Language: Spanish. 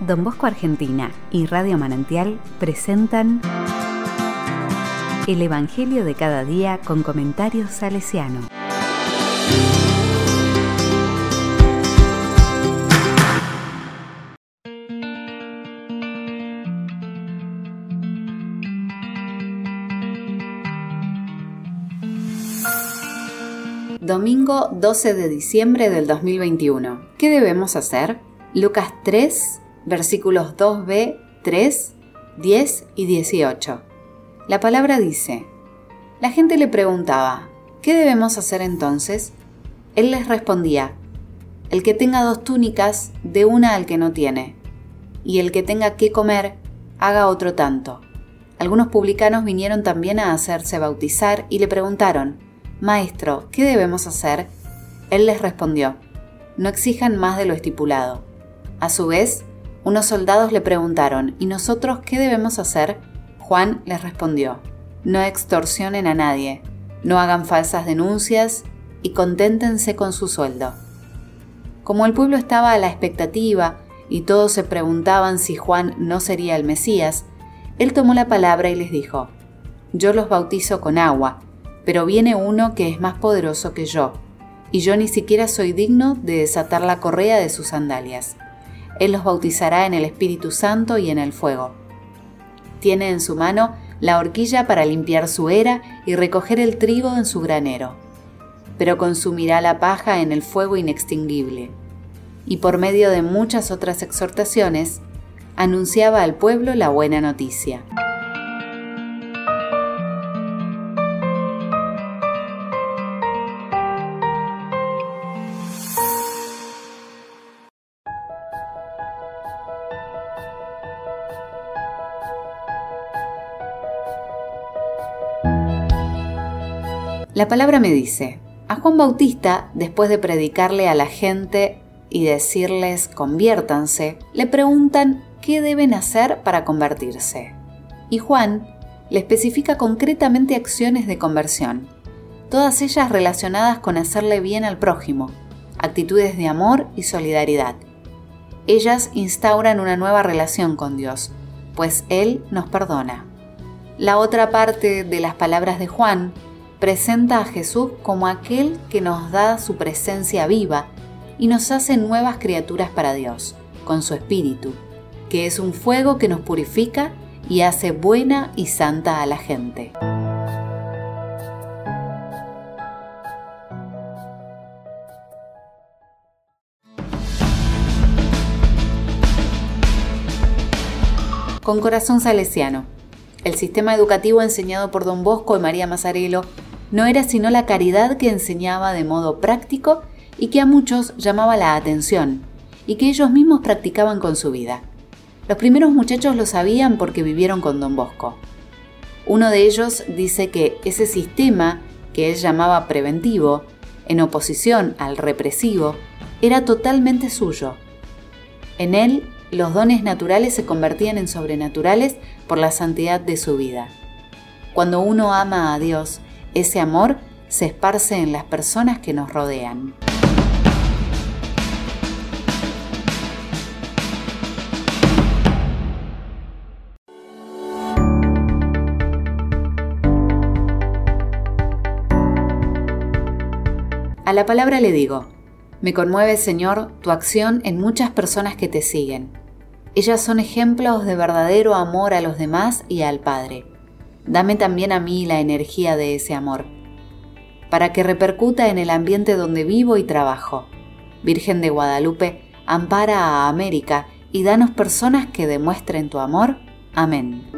Don Bosco Argentina y Radio Manantial presentan El Evangelio de cada día con comentarios salesiano. Domingo 12 de diciembre del 2021. ¿Qué debemos hacer? Lucas 3, versículos 2b, 3, 10 y 18. La palabra dice, la gente le preguntaba, ¿qué debemos hacer entonces? Él les respondía, el que tenga dos túnicas, dé una al que no tiene, y el que tenga que comer, haga otro tanto. Algunos publicanos vinieron también a hacerse bautizar y le preguntaron, Maestro, ¿qué debemos hacer? Él les respondió, No exijan más de lo estipulado. A su vez, unos soldados le preguntaron, ¿y nosotros qué debemos hacer? Juan les respondió, No extorsionen a nadie, no hagan falsas denuncias y conténtense con su sueldo. Como el pueblo estaba a la expectativa y todos se preguntaban si Juan no sería el Mesías, él tomó la palabra y les dijo, Yo los bautizo con agua, pero viene uno que es más poderoso que yo, y yo ni siquiera soy digno de desatar la correa de sus sandalias. Él los bautizará en el Espíritu Santo y en el fuego. Tiene en su mano la horquilla para limpiar su era y recoger el trigo en su granero, pero consumirá la paja en el fuego inextinguible. Y por medio de muchas otras exhortaciones, anunciaba al pueblo la buena noticia. La palabra me dice, a Juan Bautista, después de predicarle a la gente y decirles conviértanse, le preguntan qué deben hacer para convertirse. Y Juan le especifica concretamente acciones de conversión, todas ellas relacionadas con hacerle bien al prójimo, actitudes de amor y solidaridad. Ellas instauran una nueva relación con Dios, pues Él nos perdona. La otra parte de las palabras de Juan presenta a Jesús como aquel que nos da su presencia viva y nos hace nuevas criaturas para Dios, con su Espíritu, que es un fuego que nos purifica y hace buena y santa a la gente. Con corazón salesiano. El sistema educativo enseñado por Don Bosco y María Mazzarello no era sino la caridad que enseñaba de modo práctico y que a muchos llamaba la atención, y que ellos mismos practicaban con su vida. Los primeros muchachos lo sabían porque vivieron con don Bosco. Uno de ellos dice que ese sistema, que él llamaba preventivo, en oposición al represivo, era totalmente suyo. En él, los dones naturales se convertían en sobrenaturales por la santidad de su vida. Cuando uno ama a Dios, ese amor se esparce en las personas que nos rodean. A la palabra le digo, me conmueve Señor tu acción en muchas personas que te siguen. Ellas son ejemplos de verdadero amor a los demás y al Padre. Dame también a mí la energía de ese amor, para que repercuta en el ambiente donde vivo y trabajo. Virgen de Guadalupe, ampara a América y danos personas que demuestren tu amor. Amén.